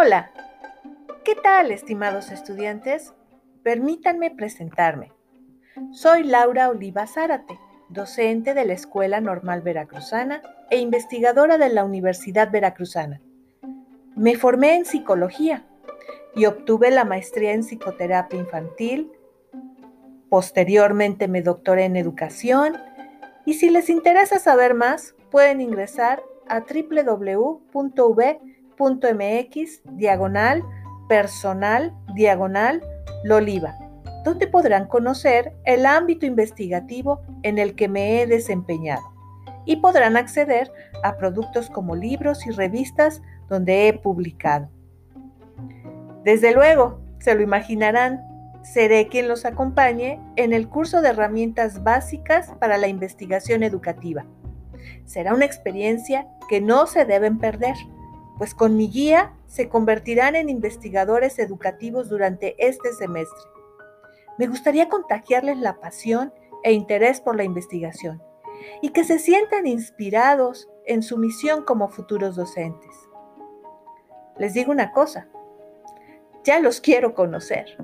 Hola, ¿qué tal estimados estudiantes? Permítanme presentarme. Soy Laura Oliva Zárate, docente de la Escuela Normal Veracruzana e investigadora de la Universidad Veracruzana. Me formé en psicología y obtuve la maestría en psicoterapia infantil. Posteriormente me doctoré en educación y si les interesa saber más, pueden ingresar a www.v mx diagonal personal diagonal Loliva, donde podrán conocer el ámbito investigativo en el que me he desempeñado y podrán acceder a productos como libros y revistas donde he publicado. Desde luego, se lo imaginarán, seré quien los acompañe en el curso de herramientas básicas para la investigación educativa. Será una experiencia que no se deben perder pues con mi guía se convertirán en investigadores educativos durante este semestre. Me gustaría contagiarles la pasión e interés por la investigación y que se sientan inspirados en su misión como futuros docentes. Les digo una cosa, ya los quiero conocer.